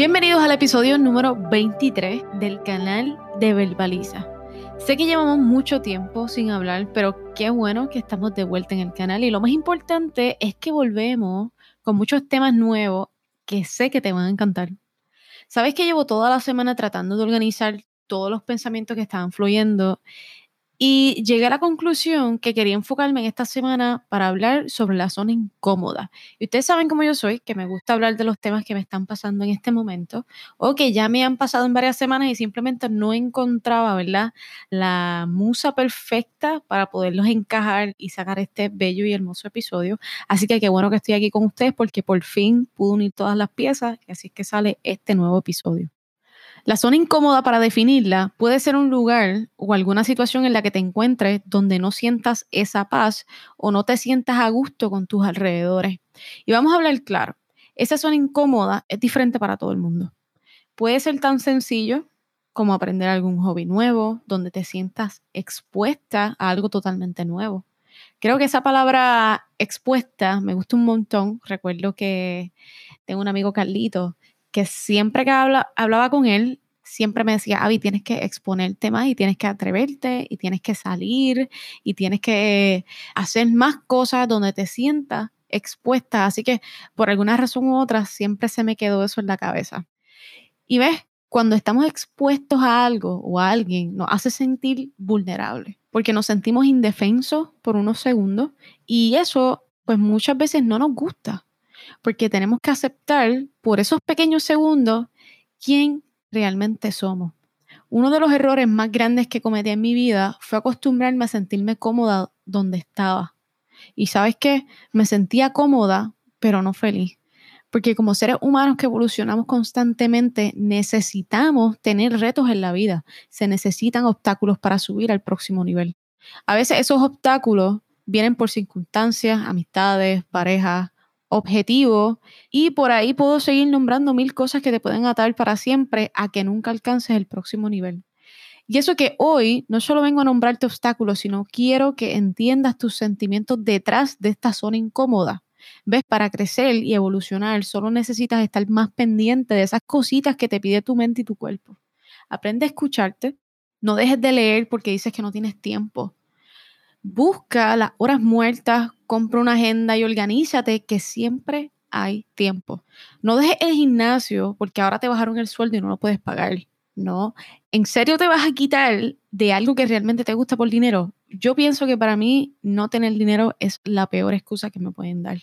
Bienvenidos al episodio número 23 del canal de Verbaliza. Sé que llevamos mucho tiempo sin hablar, pero qué bueno que estamos de vuelta en el canal y lo más importante es que volvemos con muchos temas nuevos que sé que te van a encantar. Sabes que llevo toda la semana tratando de organizar todos los pensamientos que estaban fluyendo y llegué a la conclusión que quería enfocarme en esta semana para hablar sobre la zona incómoda. Y ustedes saben cómo yo soy, que me gusta hablar de los temas que me están pasando en este momento o que ya me han pasado en varias semanas y simplemente no encontraba, ¿verdad? La musa perfecta para poderlos encajar y sacar este bello y hermoso episodio. Así que qué bueno que estoy aquí con ustedes porque por fin pude unir todas las piezas y así es que sale este nuevo episodio. La zona incómoda para definirla puede ser un lugar o alguna situación en la que te encuentres donde no sientas esa paz o no te sientas a gusto con tus alrededores. Y vamos a hablar claro, esa zona incómoda es diferente para todo el mundo. Puede ser tan sencillo como aprender algún hobby nuevo, donde te sientas expuesta a algo totalmente nuevo. Creo que esa palabra expuesta me gusta un montón. Recuerdo que tengo un amigo Carlito que siempre que hablaba con él, siempre me decía, Avi, tienes que exponerte más y tienes que atreverte y tienes que salir y tienes que hacer más cosas donde te sientas expuesta. Así que por alguna razón u otra siempre se me quedó eso en la cabeza. Y ves, cuando estamos expuestos a algo o a alguien, nos hace sentir vulnerables porque nos sentimos indefensos por unos segundos y eso pues muchas veces no nos gusta porque tenemos que aceptar por esos pequeños segundos quién realmente somos. Uno de los errores más grandes que cometí en mi vida fue acostumbrarme a sentirme cómoda donde estaba. Y sabes qué, me sentía cómoda, pero no feliz. Porque como seres humanos que evolucionamos constantemente, necesitamos tener retos en la vida. Se necesitan obstáculos para subir al próximo nivel. A veces esos obstáculos vienen por circunstancias, amistades, parejas, objetivo y por ahí puedo seguir nombrando mil cosas que te pueden atar para siempre a que nunca alcances el próximo nivel. Y eso que hoy no solo vengo a nombrarte obstáculos, sino quiero que entiendas tus sentimientos detrás de esta zona incómoda. ¿Ves? Para crecer y evolucionar solo necesitas estar más pendiente de esas cositas que te pide tu mente y tu cuerpo. Aprende a escucharte. No dejes de leer porque dices que no tienes tiempo. Busca las horas muertas, compra una agenda y organízate que siempre hay tiempo. No dejes el gimnasio porque ahora te bajaron el sueldo y no lo puedes pagar. No, ¿en serio te vas a quitar de algo que realmente te gusta por dinero? Yo pienso que para mí no tener dinero es la peor excusa que me pueden dar.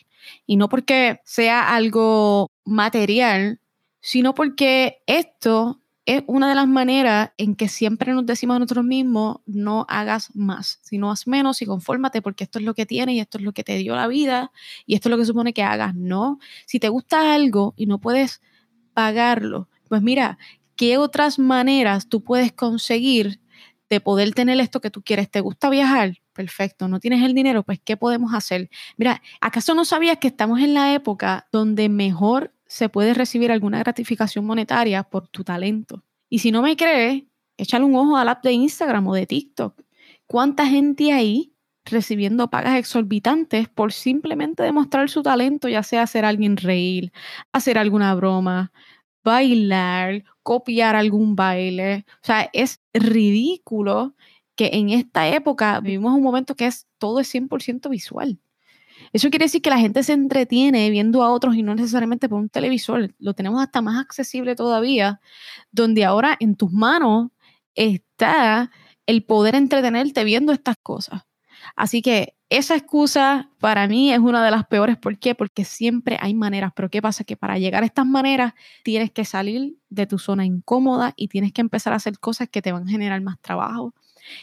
Y no porque sea algo material, sino porque esto es una de las maneras en que siempre nos decimos a nosotros mismos, no hagas más, sino haz menos y confórmate porque esto es lo que tienes y esto es lo que te dio la vida y esto es lo que supone que hagas. No, si te gusta algo y no puedes pagarlo, pues mira, ¿qué otras maneras tú puedes conseguir de poder tener esto que tú quieres? ¿Te gusta viajar? Perfecto, no tienes el dinero, pues ¿qué podemos hacer? Mira, ¿acaso no sabías que estamos en la época donde mejor se puede recibir alguna gratificación monetaria por tu talento. Y si no me crees, échale un ojo al app de Instagram o de TikTok. ¿Cuánta gente hay recibiendo pagas exorbitantes por simplemente demostrar su talento, ya sea hacer a alguien reír, hacer alguna broma, bailar, copiar algún baile? O sea, es ridículo que en esta época vivimos un momento que es todo es 100% visual. Eso quiere decir que la gente se entretiene viendo a otros y no necesariamente por un televisor. Lo tenemos hasta más accesible todavía, donde ahora en tus manos está el poder entretenerte viendo estas cosas. Así que esa excusa para mí es una de las peores. ¿Por qué? Porque siempre hay maneras. Pero ¿qué pasa? Que para llegar a estas maneras tienes que salir de tu zona incómoda y tienes que empezar a hacer cosas que te van a generar más trabajo,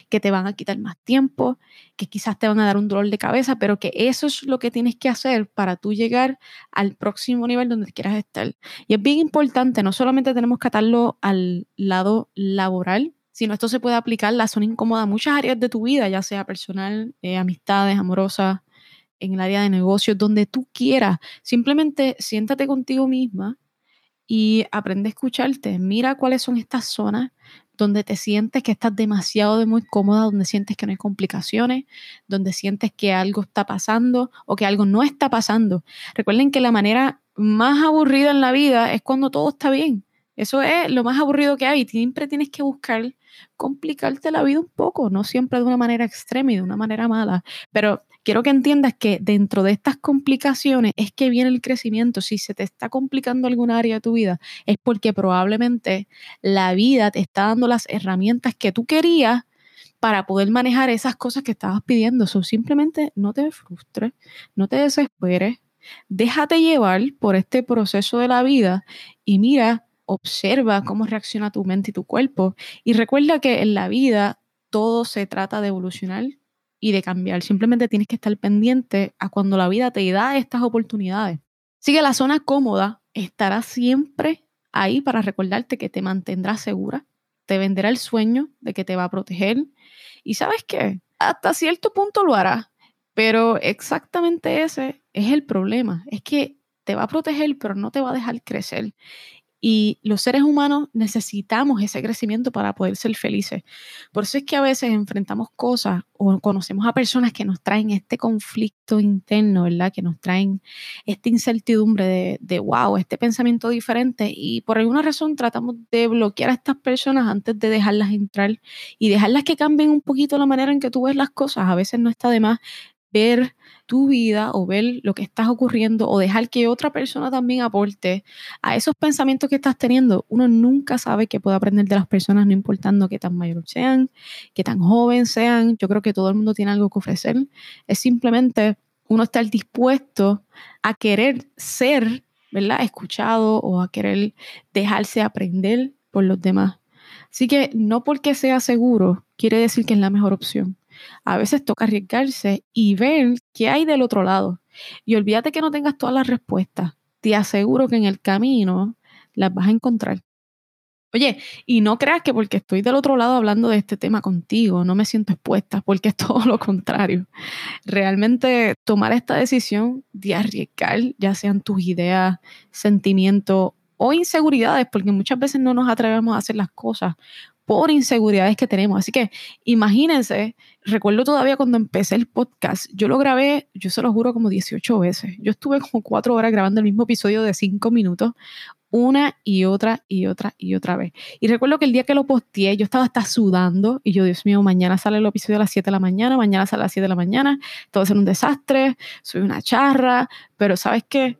que te van a quitar más tiempo, que quizás te van a dar un dolor de cabeza, pero que eso es lo que tienes que hacer para tú llegar al próximo nivel donde quieras estar. Y es bien importante, no solamente tenemos que atarlo al lado laboral, sino esto se puede aplicar la zona incómoda a muchas áreas de tu vida, ya sea personal, eh, amistades, amorosas, en el área de negocios, donde tú quieras. Simplemente siéntate contigo misma y aprende a escucharte. Mira cuáles son estas zonas, donde te sientes que estás demasiado de muy cómoda, donde sientes que no hay complicaciones, donde sientes que algo está pasando o que algo no está pasando. Recuerden que la manera más aburrida en la vida es cuando todo está bien. Eso es lo más aburrido que hay. Siempre tienes que buscar complicarte la vida un poco, no siempre de una manera extrema y de una manera mala, pero quiero que entiendas que dentro de estas complicaciones es que viene el crecimiento. Si se te está complicando alguna área de tu vida, es porque probablemente la vida te está dando las herramientas que tú querías para poder manejar esas cosas que estabas pidiendo. So, simplemente no te frustres, no te desesperes, déjate llevar por este proceso de la vida y mira, observa cómo reacciona tu mente y tu cuerpo. Y recuerda que en la vida todo se trata de evolucionar y de cambiar. Simplemente tienes que estar pendiente a cuando la vida te da estas oportunidades. Así la zona cómoda estará siempre ahí para recordarte que te mantendrá segura, te venderá el sueño de que te va a proteger. Y sabes qué, hasta cierto punto lo hará, pero exactamente ese es el problema. Es que te va a proteger, pero no te va a dejar crecer. Y los seres humanos necesitamos ese crecimiento para poder ser felices. Por eso es que a veces enfrentamos cosas o conocemos a personas que nos traen este conflicto interno, ¿verdad? Que nos traen esta incertidumbre de, wow, este pensamiento diferente. Y por alguna razón tratamos de bloquear a estas personas antes de dejarlas entrar y dejarlas que cambien un poquito la manera en que tú ves las cosas. A veces no está de más ver tu vida o ver lo que estás ocurriendo o dejar que otra persona también aporte a esos pensamientos que estás teniendo. Uno nunca sabe qué puede aprender de las personas, no importando qué tan mayor sean, qué tan joven sean. Yo creo que todo el mundo tiene algo que ofrecer. Es simplemente uno estar dispuesto a querer ser, ¿verdad? Escuchado o a querer dejarse aprender por los demás. Así que no porque sea seguro quiere decir que es la mejor opción a veces toca arriesgarse y ver qué hay del otro lado. Y olvídate que no tengas todas las respuestas. Te aseguro que en el camino las vas a encontrar. Oye, y no creas que porque estoy del otro lado hablando de este tema contigo, no me siento expuesta, porque es todo lo contrario. Realmente tomar esta decisión de arriesgar, ya sean tus ideas, sentimientos o inseguridades, porque muchas veces no nos atrevemos a hacer las cosas por inseguridades que tenemos. Así que imagínense, recuerdo todavía cuando empecé el podcast, yo lo grabé, yo se lo juro, como 18 veces. Yo estuve como cuatro horas grabando el mismo episodio de cinco minutos, una y otra y otra y otra vez. Y recuerdo que el día que lo posteé, yo estaba hasta sudando y yo, Dios mío, mañana sale el episodio a las 7 de la mañana, mañana sale a las 7 de la mañana, todo va a ser un desastre, soy una charra, pero ¿sabes qué?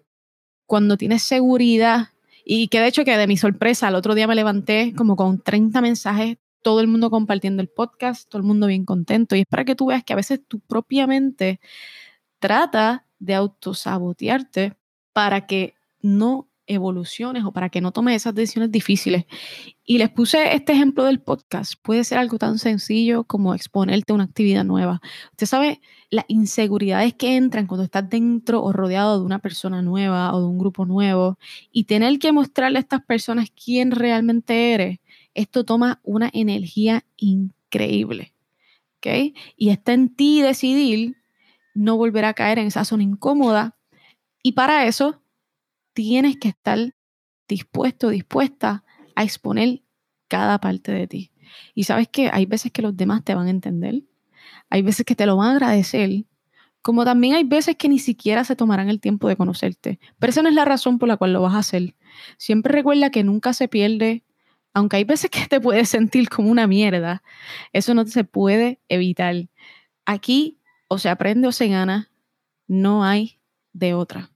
Cuando tienes seguridad y que de hecho que de mi sorpresa, el otro día me levanté como con 30 mensajes, todo el mundo compartiendo el podcast, todo el mundo bien contento. Y es para que tú veas que a veces tú propiamente trata de autosabotearte para que no evoluciones o para que no tomes esas decisiones difíciles. Y les puse este ejemplo del podcast. Puede ser algo tan sencillo como exponerte a una actividad nueva. Usted sabe las inseguridades que entran cuando estás dentro o rodeado de una persona nueva o de un grupo nuevo y tener que mostrarle a estas personas quién realmente eres. Esto toma una energía increíble. ¿Ok? Y está en ti decidir no volver a caer en esa zona incómoda. Y para eso tienes que estar dispuesto, dispuesta a exponer cada parte de ti. Y sabes que hay veces que los demás te van a entender, hay veces que te lo van a agradecer, como también hay veces que ni siquiera se tomarán el tiempo de conocerte. Pero esa no es la razón por la cual lo vas a hacer. Siempre recuerda que nunca se pierde, aunque hay veces que te puedes sentir como una mierda, eso no se puede evitar. Aquí o se aprende o se gana, no hay de otra.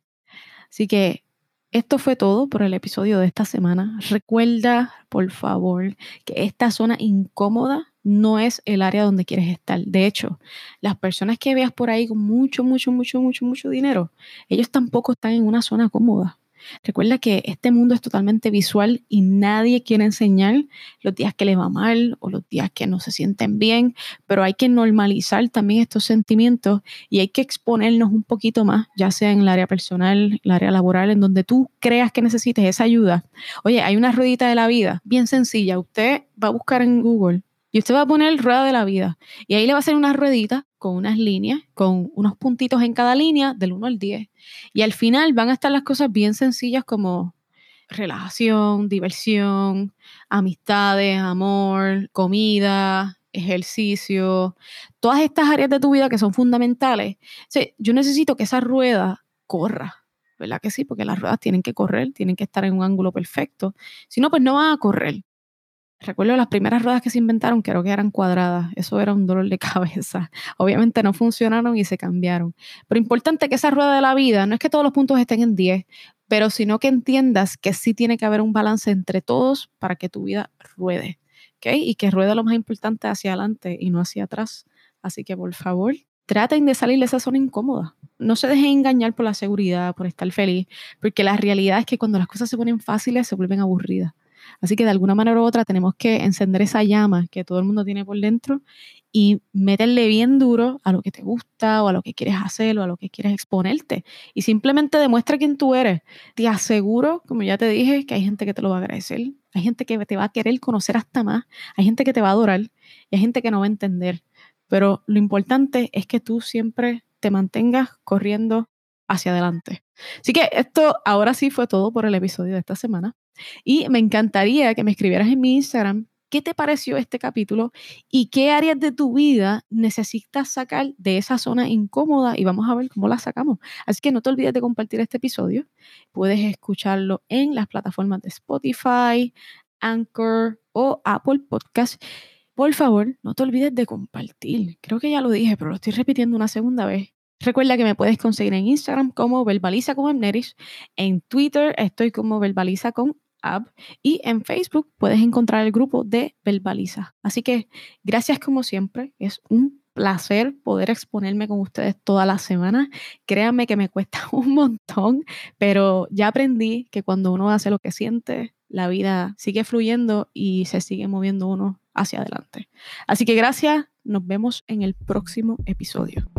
Así que esto fue todo por el episodio de esta semana. Recuerda, por favor, que esta zona incómoda no es el área donde quieres estar. De hecho, las personas que veas por ahí con mucho, mucho, mucho, mucho, mucho dinero, ellos tampoco están en una zona cómoda. Recuerda que este mundo es totalmente visual y nadie quiere enseñar los días que le va mal o los días que no se sienten bien, pero hay que normalizar también estos sentimientos y hay que exponernos un poquito más, ya sea en el área personal, el área laboral, en donde tú creas que necesites esa ayuda. Oye, hay una ruedita de la vida bien sencilla. Usted va a buscar en Google y usted va a poner rueda de la vida y ahí le va a hacer una ruedita con unas líneas, con unos puntitos en cada línea del 1 al 10. Y al final van a estar las cosas bien sencillas como relajación, diversión, amistades, amor, comida, ejercicio, todas estas áreas de tu vida que son fundamentales. yo necesito que esa rueda corra, ¿verdad que sí? Porque las ruedas tienen que correr, tienen que estar en un ángulo perfecto. Si no, pues no van a correr. Recuerdo las primeras ruedas que se inventaron, creo que eran cuadradas. Eso era un dolor de cabeza. Obviamente no funcionaron y se cambiaron. Pero importante que esa rueda de la vida, no es que todos los puntos estén en 10, pero sino que entiendas que sí tiene que haber un balance entre todos para que tu vida ruede. ¿okay? Y que ruede lo más importante hacia adelante y no hacia atrás. Así que por favor, traten de salir de esa zona incómoda. No se dejen engañar por la seguridad, por estar feliz, porque la realidad es que cuando las cosas se ponen fáciles se vuelven aburridas. Así que de alguna manera u otra tenemos que encender esa llama que todo el mundo tiene por dentro y meterle bien duro a lo que te gusta o a lo que quieres hacer o a lo que quieres exponerte. Y simplemente demuestra quién tú eres. Te aseguro, como ya te dije, que hay gente que te lo va a agradecer. Hay gente que te va a querer conocer hasta más. Hay gente que te va a adorar y hay gente que no va a entender. Pero lo importante es que tú siempre te mantengas corriendo hacia adelante. Así que esto ahora sí fue todo por el episodio de esta semana. Y me encantaría que me escribieras en mi Instagram qué te pareció este capítulo y qué áreas de tu vida necesitas sacar de esa zona incómoda y vamos a ver cómo la sacamos. Así que no te olvides de compartir este episodio. Puedes escucharlo en las plataformas de Spotify, Anchor o Apple Podcast. Por favor, no te olvides de compartir. Creo que ya lo dije, pero lo estoy repitiendo una segunda vez. Recuerda que me puedes conseguir en Instagram como verbaliza con Amneris, en Twitter estoy como verbaliza con Ab y en Facebook puedes encontrar el grupo de Verbaliza. Así que gracias como siempre, es un placer poder exponerme con ustedes toda la semana. Créanme que me cuesta un montón, pero ya aprendí que cuando uno hace lo que siente, la vida sigue fluyendo y se sigue moviendo uno hacia adelante. Así que gracias, nos vemos en el próximo episodio.